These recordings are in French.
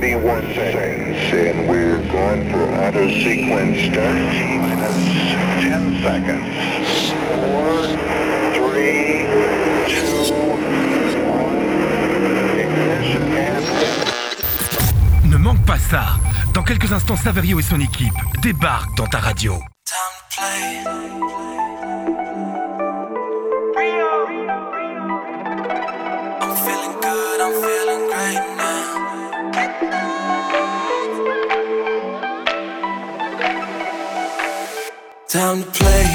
31 seconds, and we're going for auto sequence start. Minus 10 seconds. 4, 3, 2, 1. Ignition and... Ne manque pas ça. Dans quelques instants, Saverio et son équipe débarquent dans ta radio. Play. Time to play.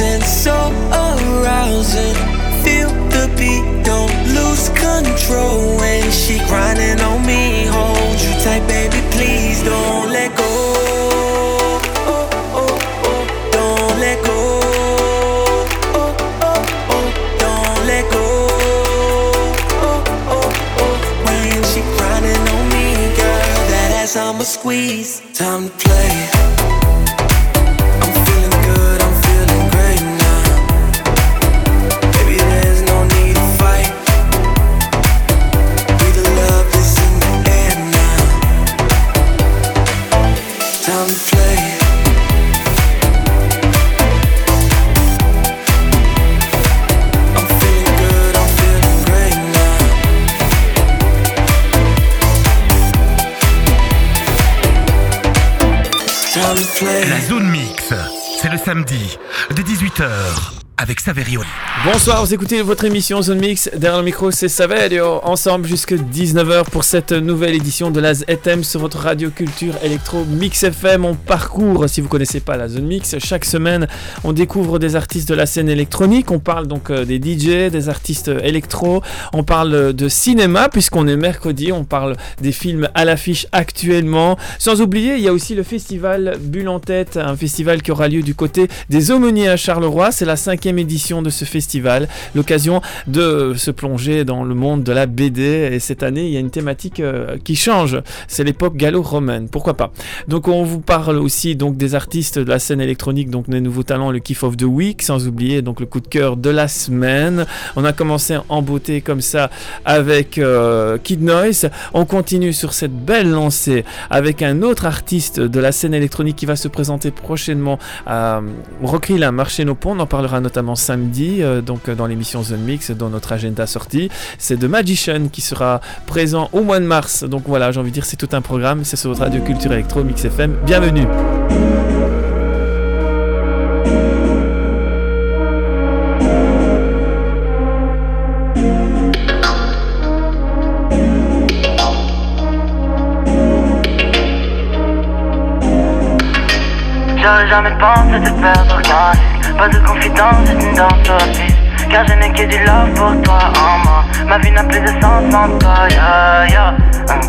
And so arousing. Feel the beat, don't lose control when she grinding on me. Hold you tight, baby, please don't let go. Oh, oh, 20h. Bonsoir, vous écoutez votre émission Zone Mix. Derrière le micro, c'est Saverio. Ensemble jusqu'à 19h pour cette nouvelle édition de la ZM sur votre radio culture électro Mix FM. On parcourt, si vous connaissez pas la Zone Mix, chaque semaine, on découvre des artistes de la scène électronique. On parle donc euh, des DJ, des artistes électro. On parle de cinéma, puisqu'on est mercredi. On parle des films à l'affiche actuellement. Sans oublier, il y a aussi le festival Bulle en tête, un festival qui aura lieu du côté des Aumôniers à Charleroi. C'est la cinquième édition de ce festival. L'occasion de se plonger dans le monde de la BD. Et cette année, il y a une thématique euh, qui change. C'est l'époque gallo-romaine. Pourquoi pas? Donc, on vous parle aussi donc des artistes de la scène électronique, donc des nouveaux talents, le Kiff of the Week, sans oublier donc le coup de cœur de la semaine. On a commencé en beauté comme ça avec euh, Kid Noise. On continue sur cette belle lancée avec un autre artiste de la scène électronique qui va se présenter prochainement à Rockrill à Marché nos Ponts. On en parlera notamment samedi, euh, donc euh, dans l'émission Zone Mix, dans notre agenda sortie. C'est The Magician qui sera présent au mois de mars. Donc voilà, j'ai envie de dire, c'est tout un programme. C'est sur votre radio culture électro Mix FM. Bienvenue. Jamais pensé te perdre organique Pas de confidence, c'est une danse sur Car je n'ai que du love pour toi en moi Ma vie n'a plus de sens sans toi, yeah, yeah. Hum.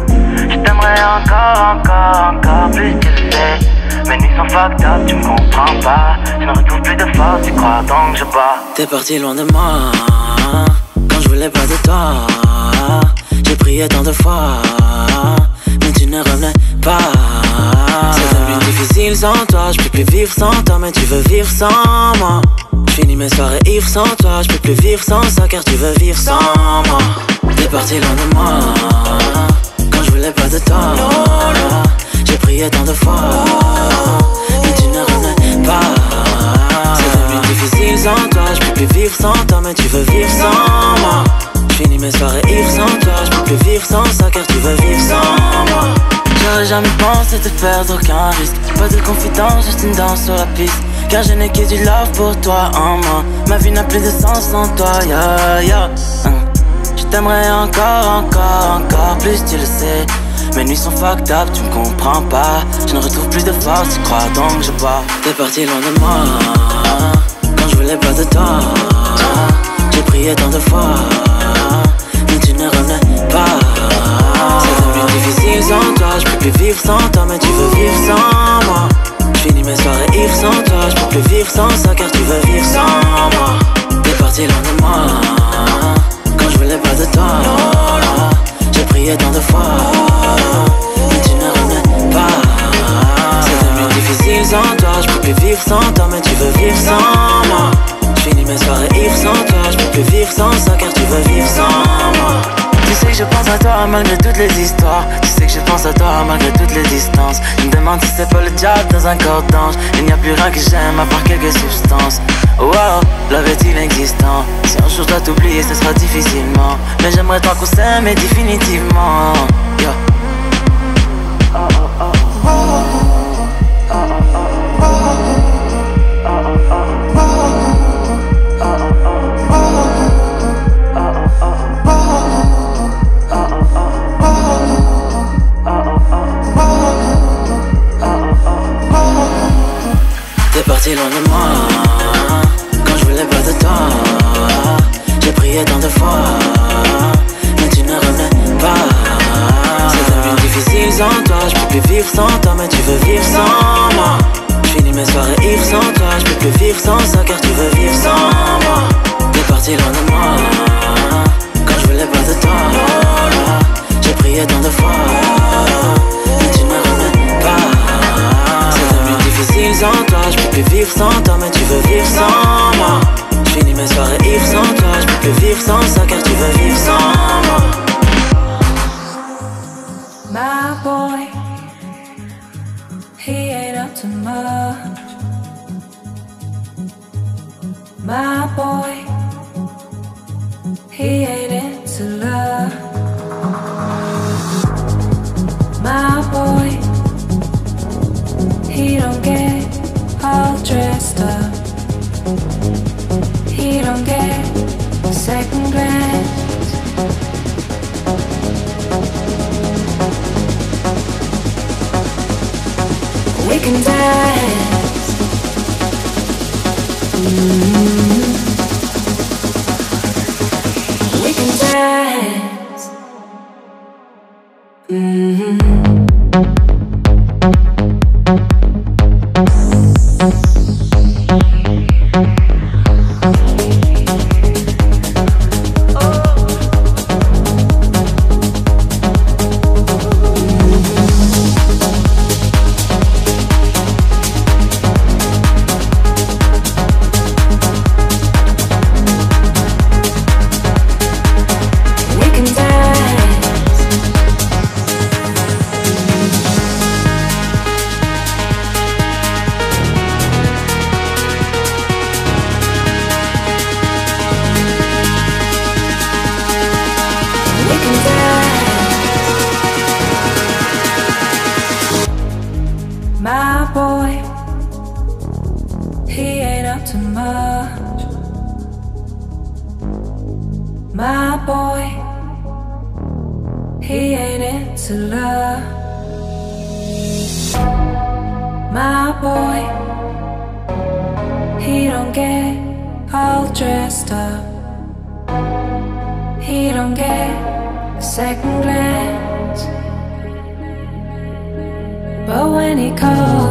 Je t'aimerais encore, encore, encore plus, tu le sais Mes nuits sont fucked up, tu me comprends pas. Je ne retrouve plus de force, tu crois donc je bats. T'es parti loin de moi quand je voulais pas de toi. J'ai prié tant de fois, mais tu ne revenais pas. Difficile sans toi, je peux plus vivre sans toi, mais tu veux vivre sans moi. Finis mes soirées ivres sans toi, je peux plus vivre sans ça car tu veux vivre sans moi. T'es parti loin de moi quand je voulais pas de toi. J'ai prié tant de fois, mais tu ne revenais pas. C'est devenu difficile sans toi, je peux plus vivre sans toi, mais tu veux vivre sans moi. Finis mes soirées ivres sans toi, je peux plus vivre sans ça car tu veux vivre sans moi. J'aurais jamais pensé te perdre aucun risque. Pas de confidence, juste une danse sur la piste. Car je n'ai que du love pour toi en moi. Ma vie n'a plus de sens sans toi, ya ya. Hein. Je t'aimerais encore, encore, encore plus, tu le sais. Mes nuits sont fucked up, tu me comprends pas. Je ne retrouve plus de force, tu crois donc je bois. T'es parti loin de moi quand je voulais pas de toi. J'ai prié tant de fois, mais tu ne revenais pas. Difficile sans toi, je peux plus vivre sans toi, mais tu veux vivre sans moi. Je finis mes soirées ivres sans toi, je peux plus vivre sans ça car tu veux vivre sans moi. T'es parti loin de moi quand je voulais pas de toi. J'ai prié tant de fois, mais tu ne revenais pas. C'est devenu difficile sans toi, je peux plus vivre sans toi, mais tu veux vivre sans moi. Je finis mes soirées ivres sans toi, je peux plus vivre sans ça car tu veux vivre sans moi. Tu sais que je pense à toi malgré toutes les histoires. Tu sais que je pense à toi malgré toutes les distances. Je me demande si c'est pas le diable dans un corps d'ange. Il n'y a plus rien que j'aime à part quelques substances. Wow, love est inexistant. Si un jour je dois t'oublier, ce sera difficilement. Mais j'aimerais tant qu'on s'aime et définitivement. Parti loin de moi. Quand je voulais pas de toi J'ai prié tant de fois Mais tu ne revenais pas. C'est devenu difficile sans toi Je peux plus vivre sans toi Mais tu veux vivre sans moi. Je finis mes soirées ivres sans toi Je peux plus vivre sans ça Car tu veux vivre sans moi. T'es parti loin de moi. Quand je voulais pas de toi J'ai prié tant de fois sans toi, je peux plus vivre sans toi, mais tu veux vivre sans moi. Je finis mes soirées ivres sans toi, je peux plus vivre sans ça car tu veux vivre sans moi. My boy, he ain't up to much. My boy, can dance. Mm. Ain't into love. My boy, he don't get all dressed up. He don't get a second glance. But when he calls,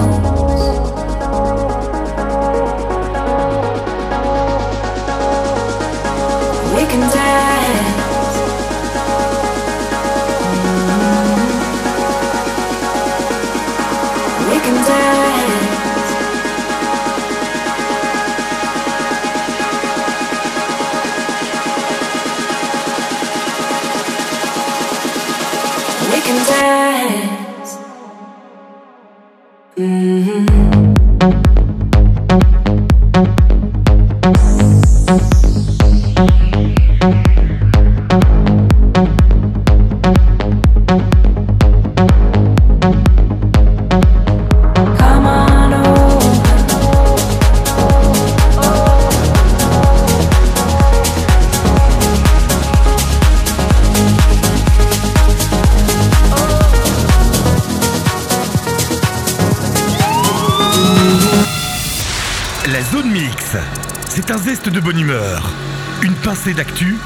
d'actu,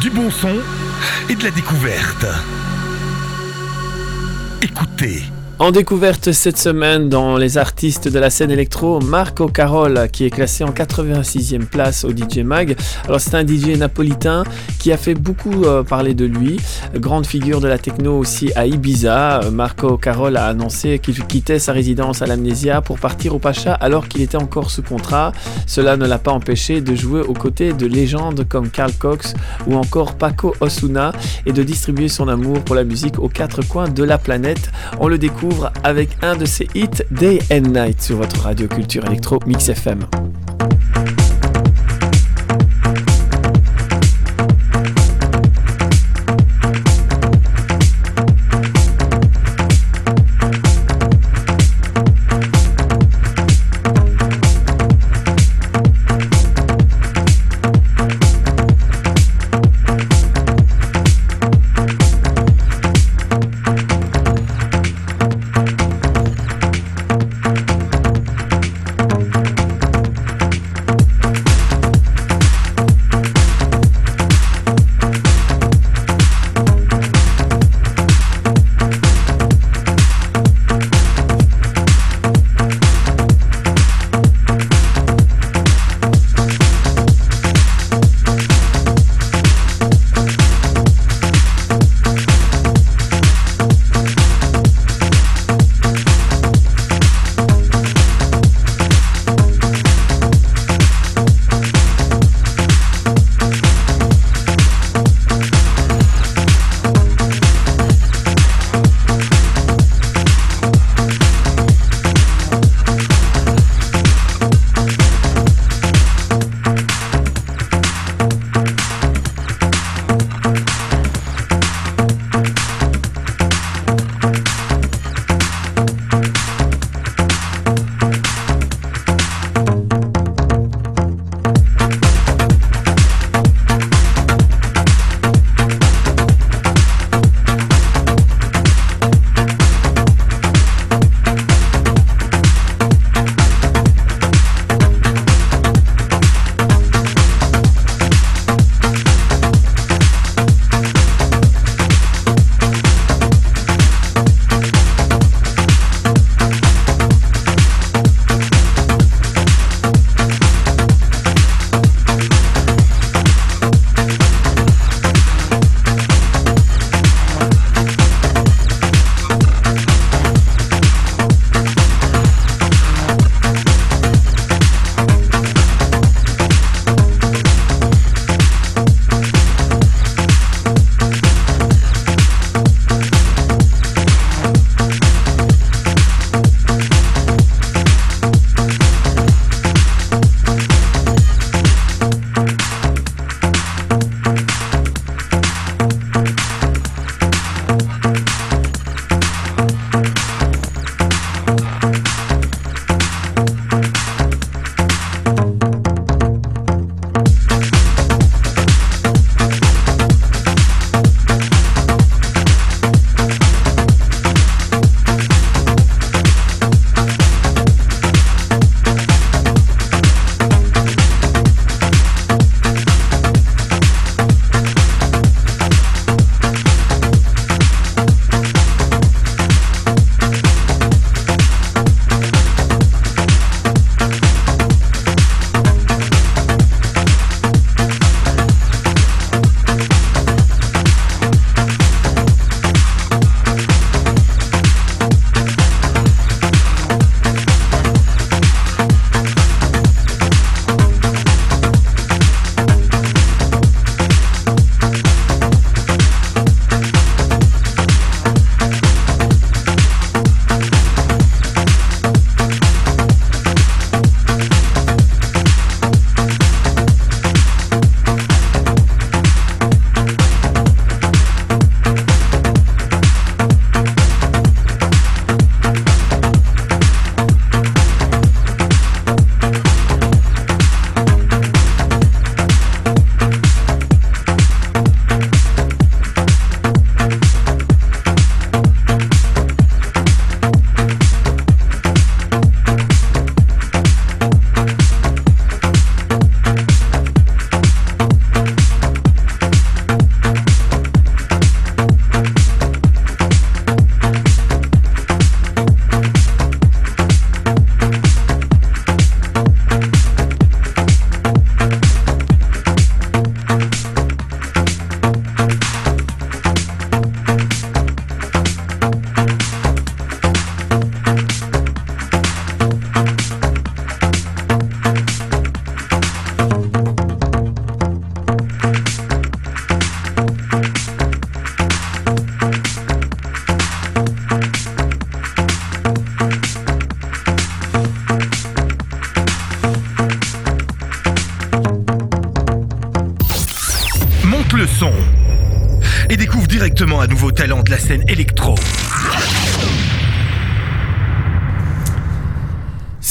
du bon son et de la découverte. En découverte cette semaine dans les artistes de la scène électro, Marco Carol qui est classé en 86e place au DJ Mag. Alors c'est un DJ napolitain qui a fait beaucoup euh, parler de lui, grande figure de la techno aussi à Ibiza. Marco Carol a annoncé qu'il quittait sa résidence à l'Amnésia pour partir au Pacha alors qu'il était encore sous contrat. Cela ne l'a pas empêché de jouer aux côtés de légendes comme Carl Cox ou encore Paco Osuna et de distribuer son amour pour la musique aux quatre coins de la planète. On le découvre avec un de ses hits Day and Night sur votre radio culture électro Mix FM.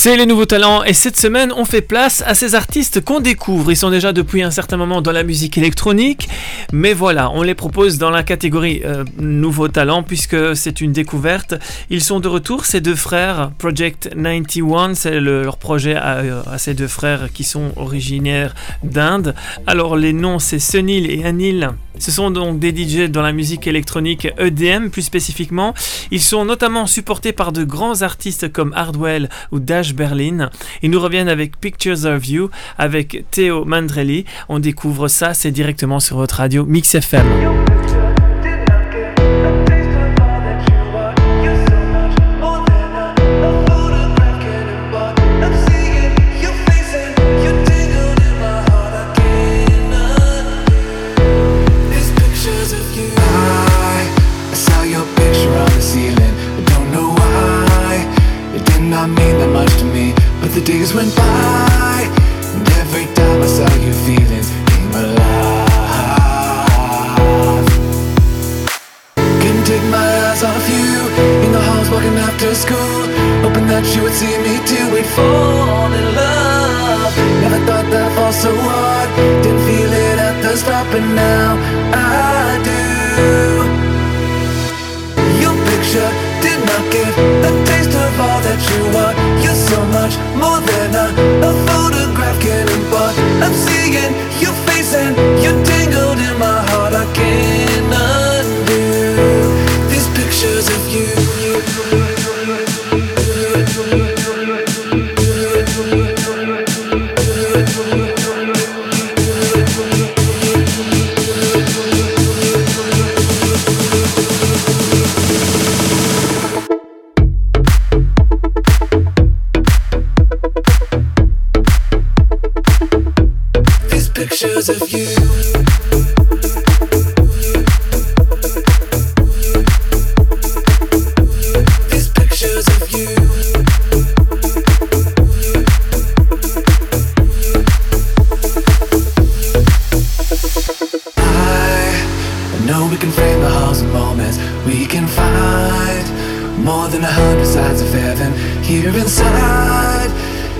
C'est les nouveaux talents et cette semaine on fait place à ces artistes qu'on découvre. Ils sont déjà depuis un certain moment dans la musique électronique, mais voilà, on les propose dans la catégorie euh, nouveaux talents puisque c'est une découverte. Ils sont de retour, ces deux frères, Project 91, c'est le- leur projet à, euh, à ces deux frères qui sont originaires d'Inde. Alors les noms c'est Sunil et Anil. Ce sont donc des DJ dans la musique électronique EDM plus spécifiquement. Ils sont notamment supportés par de grands artistes comme Hardwell ou Dash Berlin. Ils nous reviennent avec Pictures of You avec Theo Mandrelli. On découvre ça, c'est directement sur votre radio Mix FM.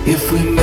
If we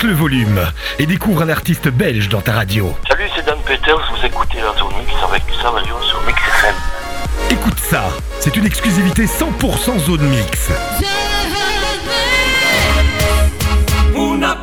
Monte le volume et découvre un artiste belge dans ta radio. Salut, c'est Dan Peters, vous écoutez la zone mix avec Savalio sur Mix FM. Écoute ça, c'est une exclusivité 100% zone mix. Una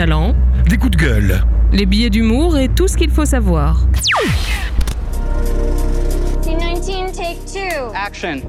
Des nouveaux talents, des coups de gueule, les billets d'humour et tout ce qu'il faut savoir. Team 19, take two. Action.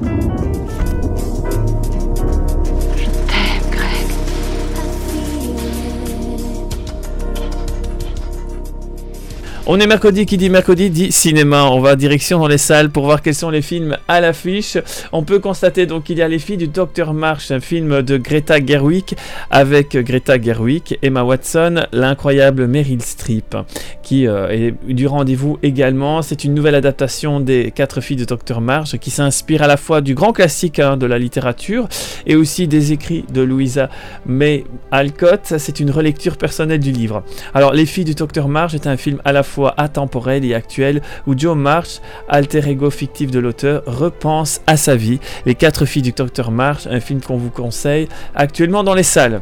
On est mercredi, qui dit mercredi dit cinéma. On va direction dans les salles pour voir quels sont les films à l'affiche. On peut constater donc qu'il y a Les filles du Docteur March, un film de Greta Gerwig avec Greta Gerwig, Emma Watson, l'incroyable Meryl Streep qui euh, est du rendez-vous également. C'est une nouvelle adaptation des Quatre filles de Docteur March qui s'inspire à la fois du grand classique hein, de la littérature et aussi des écrits de Louisa May Alcott. C'est une relecture personnelle du livre. Alors, Les filles du Docteur March est un film à la fois atemporel et actuel où Joe March, alter ego fictif de l'auteur, repense à sa vie. Les quatre filles du Docteur March, un film qu'on vous conseille actuellement dans les salles.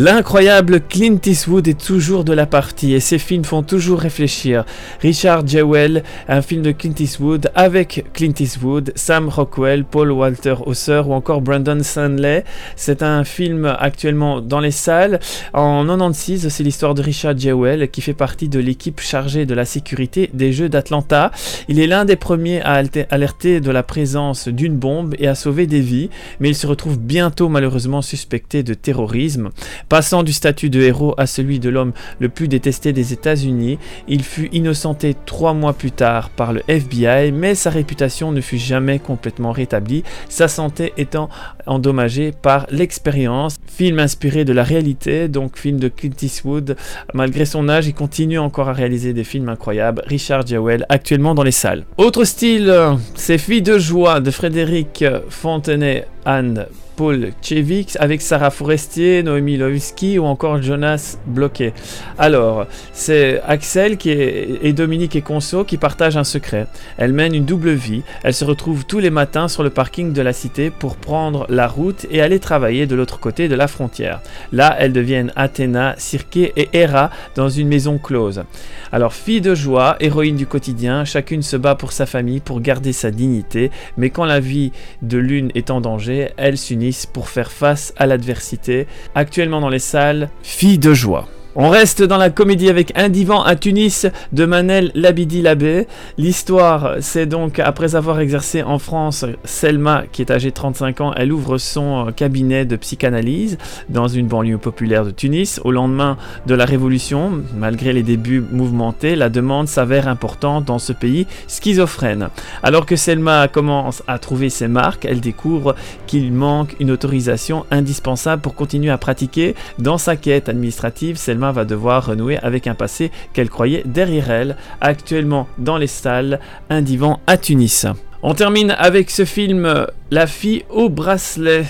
L'incroyable Clint Eastwood est toujours de la partie et ses films font toujours réfléchir. Richard Jewell, un film de Clint Eastwood avec Clint Eastwood, Sam Rockwell, Paul Walter Hauser ou encore Brandon Stanley. C'est un film actuellement dans les salles. En 96, c'est l'histoire de Richard Jewell qui fait partie de l'équipe chargée de la sécurité des Jeux d'Atlanta. Il est l'un des premiers à alerter de la présence d'une bombe et à sauver des vies, mais il se retrouve bientôt malheureusement suspecté de terrorisme. Passant du statut de héros à celui de l'homme le plus détesté des États-Unis, il fut innocenté trois mois plus tard par le FBI, mais sa réputation ne fut jamais complètement rétablie, sa santé étant endommagée par l'expérience. Film inspiré de la réalité, donc film de Clint Eastwood. Malgré son âge, il continue encore à réaliser des films incroyables. Richard Jewell, actuellement dans les salles. Autre style, c'est Filles de joie de Frédéric Fontenay, Anne Paul Chevix avec Sarah Forestier, Noémie Lovski ou encore Jonas Bloquet. Alors, c'est Axel qui et Dominique et Conso qui partagent un secret. Elles mènent une double vie. Elles se retrouvent tous les matins sur le parking de la cité pour prendre la route et aller travailler de l'autre côté de la frontière. Là, elles deviennent Athéna, Circé et Héra dans une maison close. Alors, filles de joie, héroïnes du quotidien, chacune se bat pour sa famille, pour garder sa dignité, mais quand la vie de l'une est en danger, elles s'unissent pour faire face à l'adversité. Actuellement dans les salles, Filles de joie. On reste dans la comédie avec Un divan à Tunis de Manel Labidi Labé. L'histoire, c'est donc après avoir exercé en France, Selma, qui est âgée de 35 ans, elle ouvre son cabinet de psychanalyse dans une banlieue populaire de Tunis. Au lendemain de la révolution, malgré les débuts mouvementés, la demande s'avère importante dans ce pays schizophrène. Alors que Selma commence à trouver ses marques, elle découvre qu'il manque une autorisation indispensable pour continuer à pratiquer. Dans sa quête administrative, Selma Va devoir renouer avec un passé qu'elle croyait derrière elle, actuellement dans les salles, un divan à Tunis. On termine avec ce film La fille au bracelet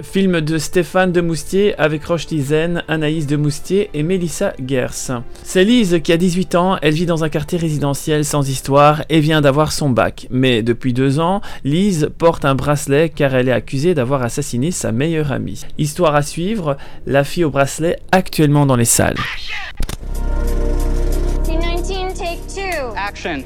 film de Stéphane de Moustier avec Roche Tizen, Anaïs de Moustier et Mélissa Gers. C'est Lise qui a 18 ans, elle vit dans un quartier résidentiel sans histoire et vient d'avoir son bac. Mais depuis deux ans, Lise porte un bracelet car elle est accusée d'avoir assassiné sa meilleure amie. Histoire à suivre, la fille au bracelet actuellement dans les salles. Action.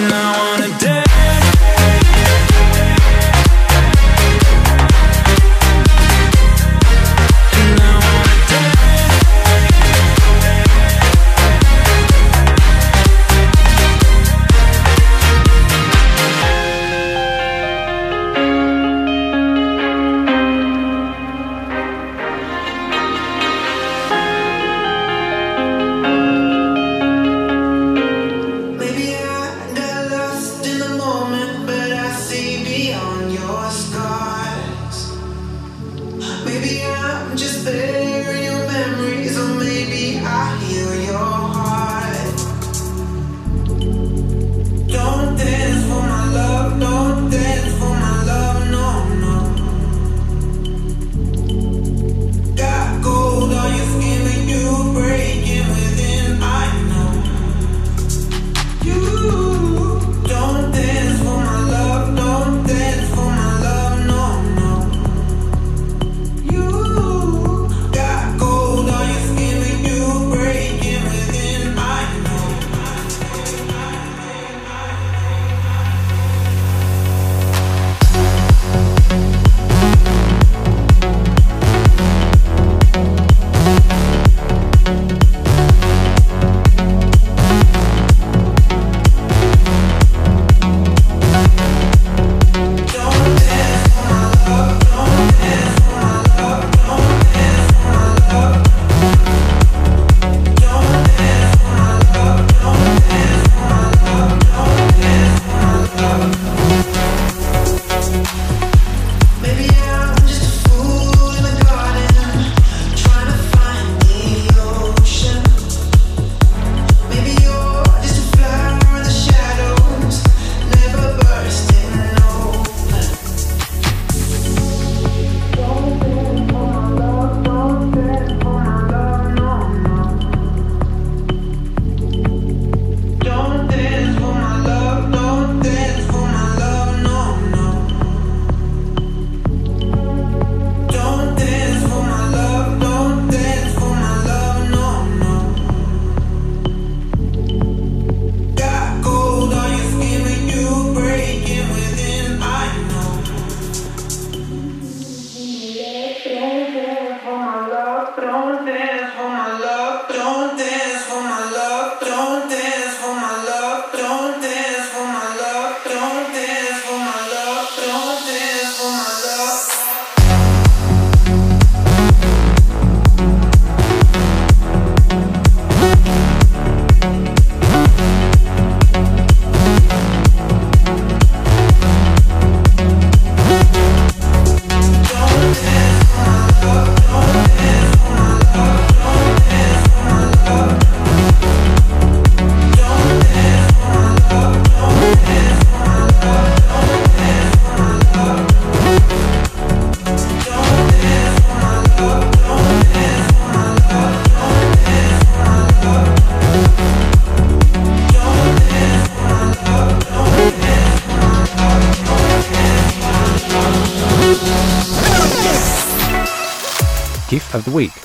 now.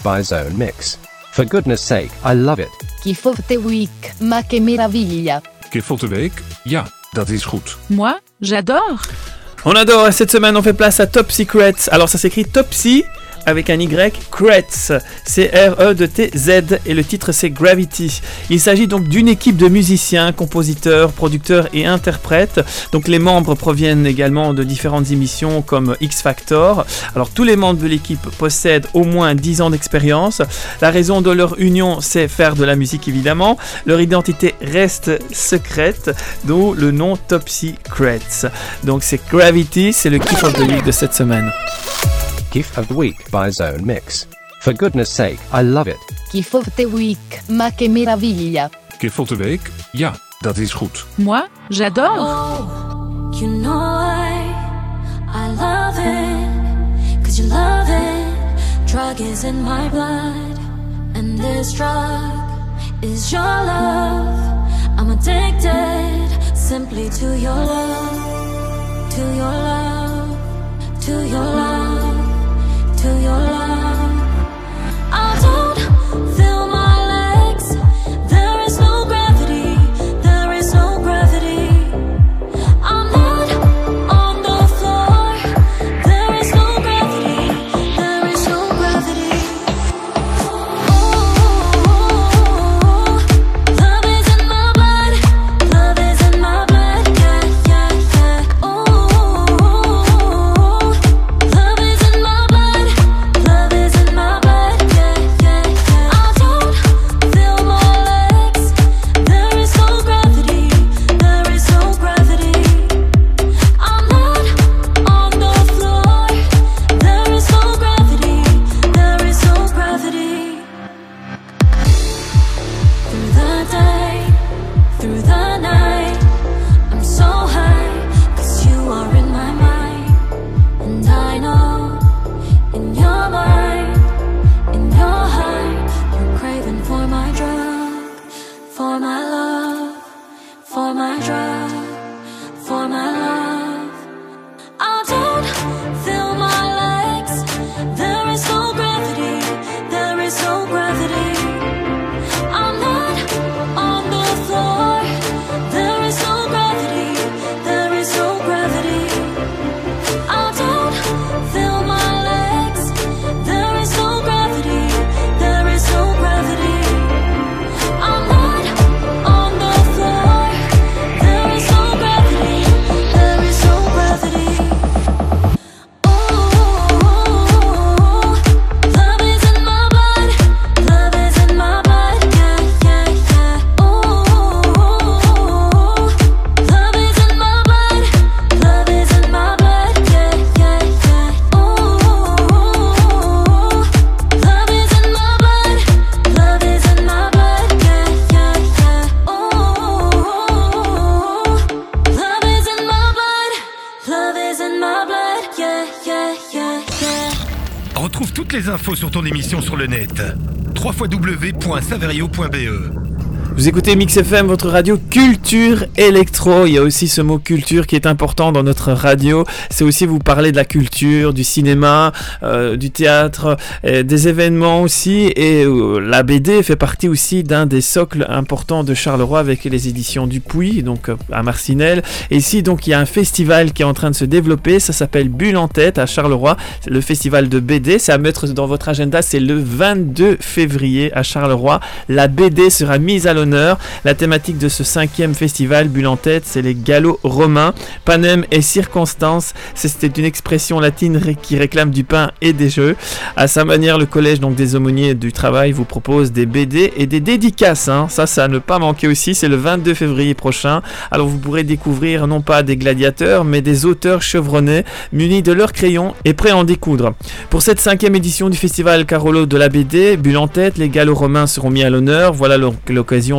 Spotify Zone Mix. For goodness sake, I love it. Qui forte week, ma que meraviglia. Que forte week, ja, dat is goed. Moi, j'adore. On adore, cette semaine on fait place à Top Secret. Alors ça s'écrit Topsy un Y, Kretz, C-R-E-T-Z, et le titre c'est Gravity. Il s'agit donc d'une équipe de musiciens, compositeurs, producteurs et interprètes. Donc les membres proviennent également de différentes émissions comme X Factor. Alors tous les membres de l'équipe possèdent au moins 10 ans d'expérience. La raison de leur union, c'est faire de la musique évidemment. Leur identité reste secrète, d'où le nom Top Secrets. Donc c'est Gravity, c'est le kiff of the week de cette semaine. Gift of the Week by Zone Mix. For goodness sake, I love it. Kiff of the week, ma che meraviglia. Gif van de week? Ja, dat is goed. Moi, j'adore. Oh, you know I, I love it, cause you love it. Drug is in my blood, and this drug is your love. I'm addicted simply to your love, to your love, to your love, to your love. www.saverio.be Vous écoutez Mix FM, votre radio culture électro. Il y a aussi ce mot culture qui est important dans notre radio. C'est aussi vous parler de la culture, du cinéma, euh, du théâtre, des événements aussi. Et euh, la BD fait partie aussi d'un des socles importants de Charleroi avec les éditions du Puy, donc euh, à Marcinelle. Et ici, donc, il y a un festival qui est en train de se développer. Ça s'appelle Bulle en tête à Charleroi. C'est le festival de BD. C'est à mettre dans votre agenda. C'est le 22 février à Charleroi. La BD sera mise à l'honneur. La thématique de ce cinquième festival, Bulle en tête, c'est les galops romains. Panem et circonstance, c'était une expression latine qui réclame du pain et des jeux. À sa manière, le collège donc des aumôniers du travail vous propose des BD et des dédicaces. hein. Ça, ça ne pas manquer aussi. C'est le 22 février prochain. Alors vous pourrez découvrir non pas des gladiateurs, mais des auteurs chevronnés, munis de leurs crayons et prêts à en découdre. Pour cette cinquième édition du festival Carolo de la BD, Bulle en tête, les galops romains seront mis à l'honneur. Voilà donc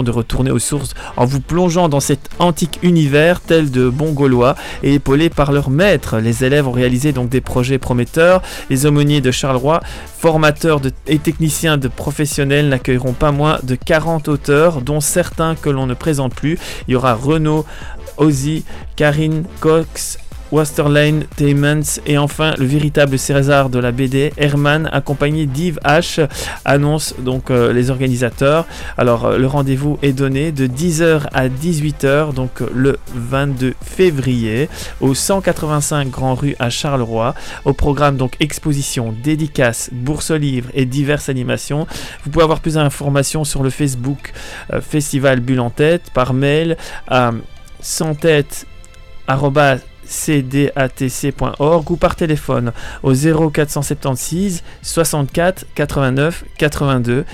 de retourner aux sources en vous plongeant dans cet antique univers tel de bons Gaulois et épaulés par leurs maîtres. Les élèves ont réalisé donc des projets prometteurs. Les aumôniers de Charleroi, formateurs et techniciens de professionnels, n'accueilleront pas moins de 40 auteurs, dont certains que l'on ne présente plus. Il y aura Renaud, Ozzy, Karine, Cox, Westerlane Taymans et enfin le véritable César de la BD, Herman, accompagné d'Yves H, annonce donc euh, les organisateurs. Alors euh, le rendez-vous est donné de 10h à 18h, donc euh, le 22 février, au 185 Grand Rue à Charleroi. Au programme donc exposition, dédicaces, bourse aux livres et diverses animations. Vous pouvez avoir plus d'informations sur le Facebook Festival Bulle en tête par mail à sans tête cdatc.org ou par téléphone au 0476 64 89 82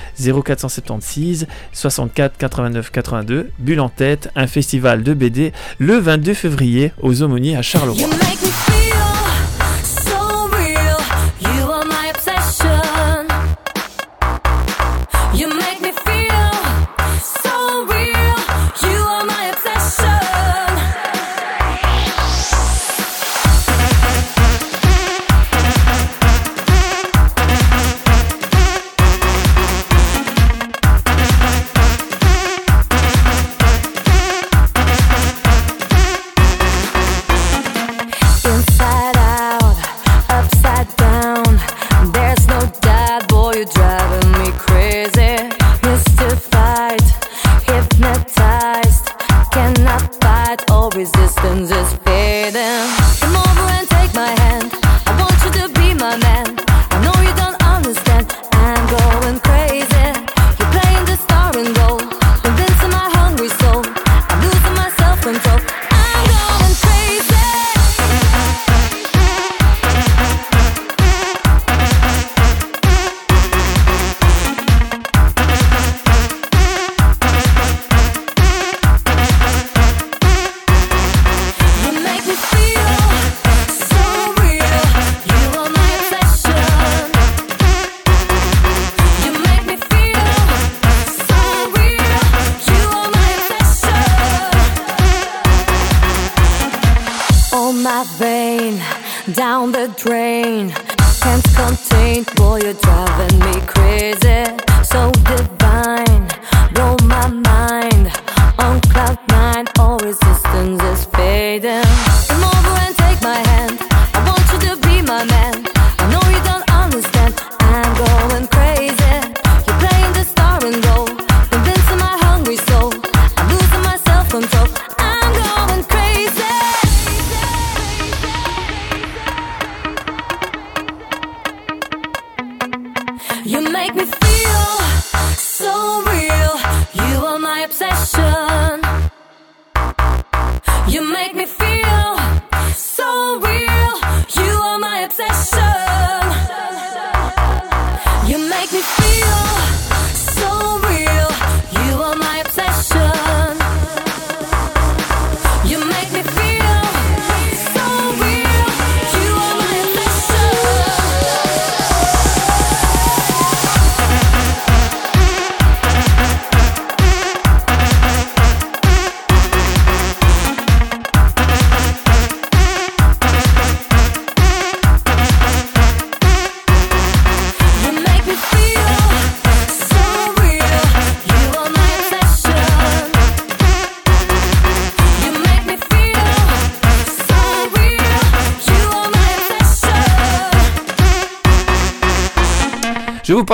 0476 64 89 82 Bulle en tête, un festival de BD le 22 février aux Aumôniers à Charleroi.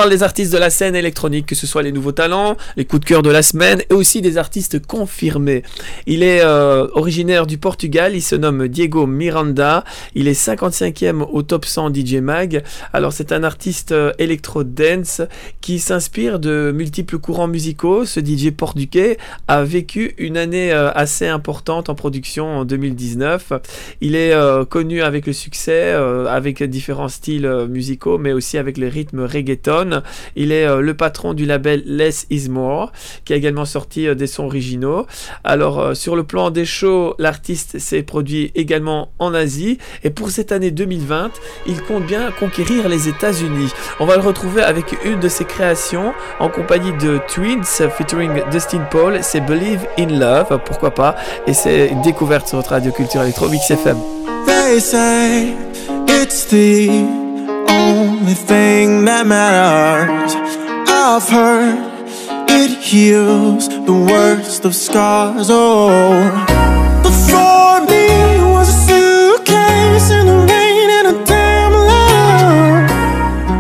Parle des artistes de la scène électronique, que ce soit les nouveaux talents, les coups de cœur de la semaine et aussi des artistes confirmés. Il est euh, originaire du Portugal, il se nomme Diego Miranda, il est 55e au top 100 DJ Mag. Alors c'est un artiste euh, électro-dance qui s'inspire de multiples courants musicaux. Ce DJ portugais a vécu une année euh, assez importante en production en 2019. Il est connu avec le succès, avec différents styles musicaux, mais aussi avec le rythme reggaeton. Il est euh, le patron du label Less Is More, qui a également sorti euh, des sons originaux. Alors, euh, sur le plan des shows, l'artiste s'est produit également en Asie. Et pour cette année 2020, il compte bien conquérir les États-Unis. On va le retrouver avec une de ses créations en compagnie de Twins featuring Dustin Paul. C'est Believe in Love, pourquoi pas. Et c'est une découverte sur votre radio culture électro Mix FM. only thing that matters. I've heard it heals the worst of scars. Oh, before me was a suitcase in the rain and a damn love.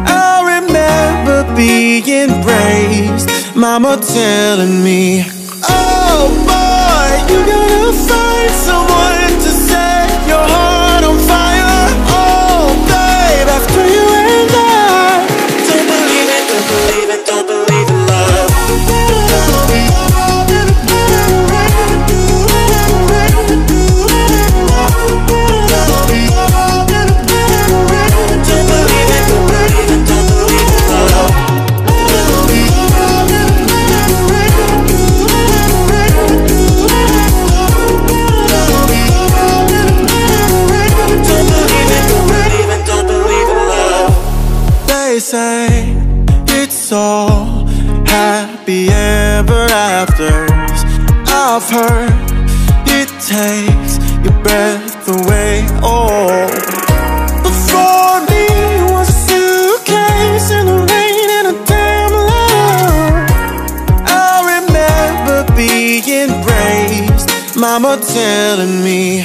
I remember being raised, Mama telling me, Oh boy, you gotta find someone. It takes your breath away. Oh, me was suitcase in the rain and a damn love. I remember being raised, mama telling me,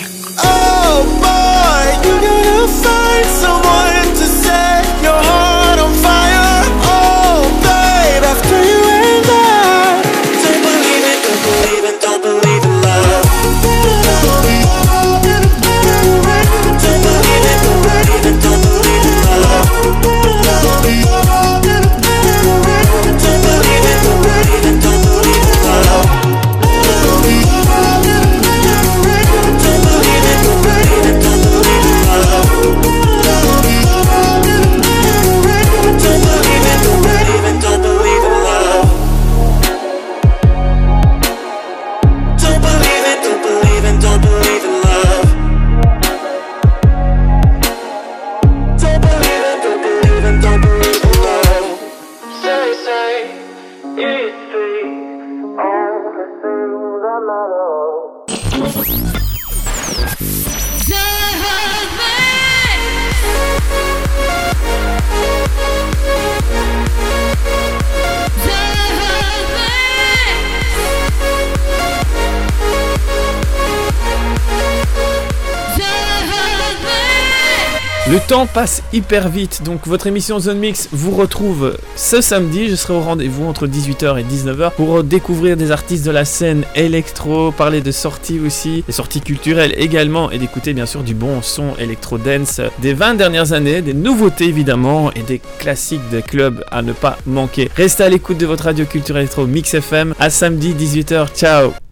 temps passe hyper vite, donc votre émission Zone Mix vous retrouve ce samedi. Je serai au rendez-vous entre 18h et 19h pour découvrir des artistes de la scène électro, parler de sorties aussi, des sorties culturelles également, et d'écouter bien sûr du bon son électro-dance des 20 dernières années, des nouveautés évidemment, et des classiques des clubs à ne pas manquer. Restez à l'écoute de votre radio culture électro Mix FM. À samedi 18h. Ciao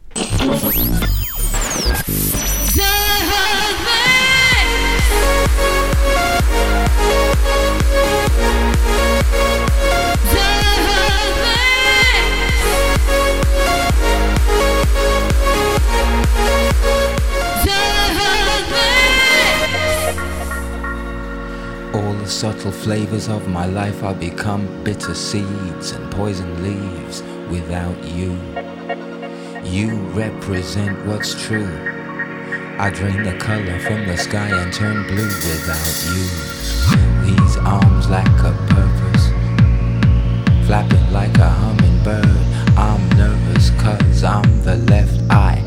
subtle flavors of my life are become bitter seeds and poison leaves without you. You represent what's true. I drain the color from the sky and turn blue without you. These arms lack a purpose, flapping like a hummingbird. I'm nervous cause I'm the left eye,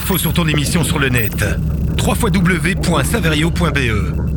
infos sur ton émission sur le net. www.saverio.be